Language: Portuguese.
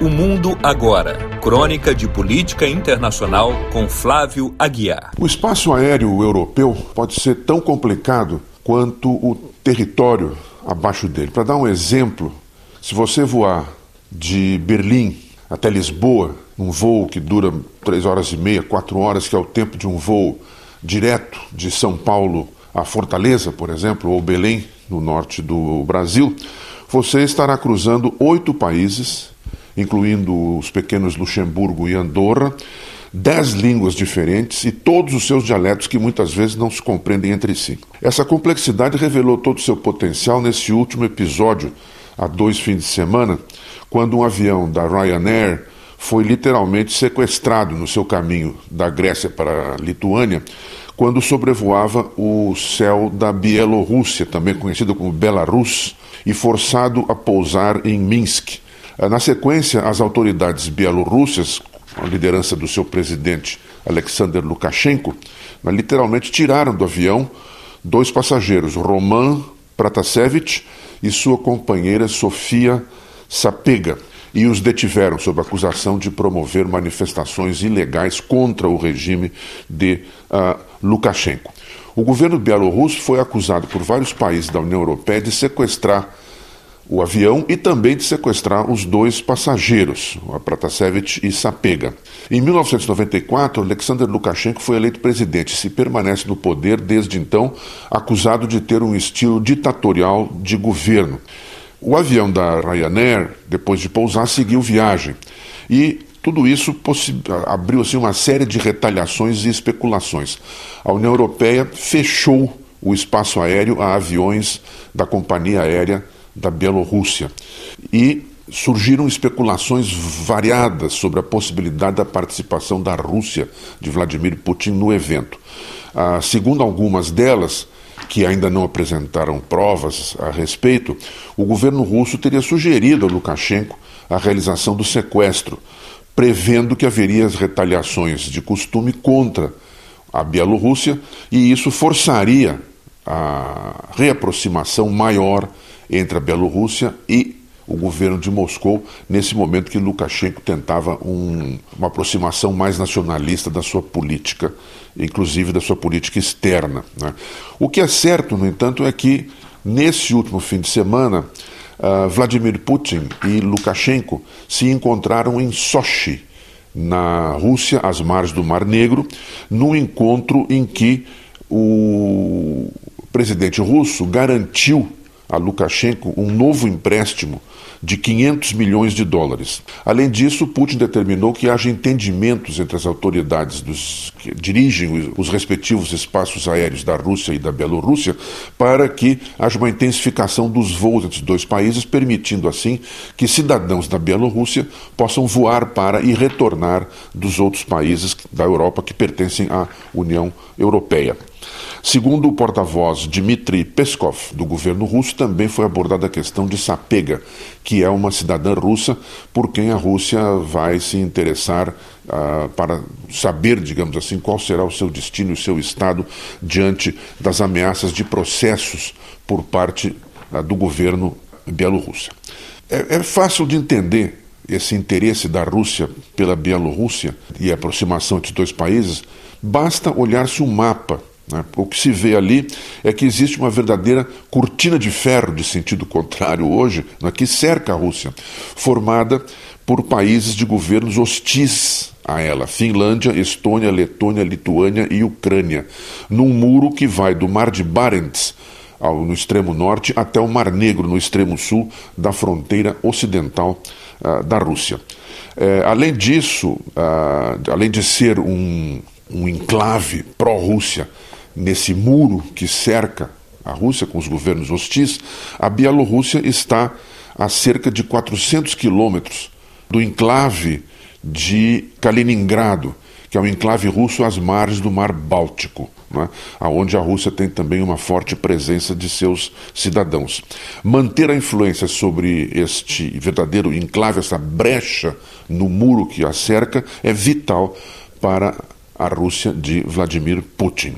O Mundo Agora. Crônica de Política Internacional com Flávio Aguiar. O espaço aéreo europeu pode ser tão complicado quanto o território abaixo dele. Para dar um exemplo, se você voar de Berlim até Lisboa, num voo que dura três horas e meia, quatro horas, que é o tempo de um voo direto de São Paulo a Fortaleza, por exemplo, ou Belém, no norte do Brasil, você estará cruzando oito países incluindo os pequenos Luxemburgo e Andorra, dez línguas diferentes e todos os seus dialetos que muitas vezes não se compreendem entre si. Essa complexidade revelou todo o seu potencial nesse último episódio, há dois fins de semana, quando um avião da Ryanair foi literalmente sequestrado no seu caminho da Grécia para a Lituânia, quando sobrevoava o céu da Bielorrússia, também conhecido como Belarus, e forçado a pousar em Minsk, na sequência, as autoridades bielorrussas, a liderança do seu presidente Alexander Lukashenko, né, literalmente tiraram do avião dois passageiros, Roman Pratasevich e sua companheira Sofia Sapega, e os detiveram sob acusação de promover manifestações ilegais contra o regime de uh, Lukashenko. O governo bielorrusso foi acusado por vários países da União Europeia de sequestrar o avião e também de sequestrar os dois passageiros, Pratasevich e Sapega. Em 1994, Alexander Lukashenko foi eleito presidente e se permanece no poder desde então, acusado de ter um estilo ditatorial de governo. O avião da Ryanair, depois de pousar, seguiu viagem. E tudo isso abriu assim, uma série de retaliações e especulações. A União Europeia fechou o espaço aéreo a aviões da companhia aérea da Bielorrússia. E surgiram especulações variadas sobre a possibilidade da participação da Rússia de Vladimir Putin no evento. Ah, segundo algumas delas, que ainda não apresentaram provas a respeito, o governo russo teria sugerido a Lukashenko a realização do sequestro, prevendo que haveria as retaliações de costume contra a Bielorrússia e isso forçaria a reaproximação maior entre a Bielorrússia e o governo de Moscou, nesse momento que Lukashenko tentava um, uma aproximação mais nacionalista da sua política, inclusive da sua política externa. Né? O que é certo, no entanto, é que nesse último fim de semana, uh, Vladimir Putin e Lukashenko se encontraram em Sochi, na Rússia, às margens do Mar Negro, num encontro em que o presidente russo garantiu a Lukashenko um novo empréstimo de 500 milhões de dólares. Além disso, Putin determinou que haja entendimentos entre as autoridades dos, que dirigem os respectivos espaços aéreos da Rússia e da Bielorrússia para que haja uma intensificação dos voos entre os dois países, permitindo assim que cidadãos da Bielorrússia possam voar para e retornar dos outros países da Europa que pertencem à União Europeia. Segundo o porta-voz Dmitry Peskov, do governo russo, também foi abordada a questão de Sapega, que é uma cidadã russa por quem a Rússia vai se interessar uh, para saber, digamos assim, qual será o seu destino e o seu estado diante das ameaças de processos por parte uh, do governo bielorrusso. É, é fácil de entender esse interesse da Rússia pela Bielorrússia e a aproximação entre dois países, basta olhar-se um mapa? O que se vê ali é que existe uma verdadeira cortina de ferro de sentido contrário hoje, né, que cerca a Rússia, formada por países de governos hostis a ela: Finlândia, Estônia, Letônia, Lituânia e Ucrânia, num muro que vai do Mar de Barents no extremo norte até o Mar Negro, no extremo sul da fronteira ocidental uh, da Rússia. É, além disso, uh, além de ser um, um enclave pró-Rússia nesse muro que cerca a Rússia com os governos hostis, a Bielorrússia está a cerca de 400 quilômetros do enclave de Kaliningrado, que é um enclave russo às margens do Mar Báltico, né, onde a Rússia tem também uma forte presença de seus cidadãos. Manter a influência sobre este verdadeiro enclave, essa brecha no muro que a cerca, é vital para a Rússia de Vladimir Putin.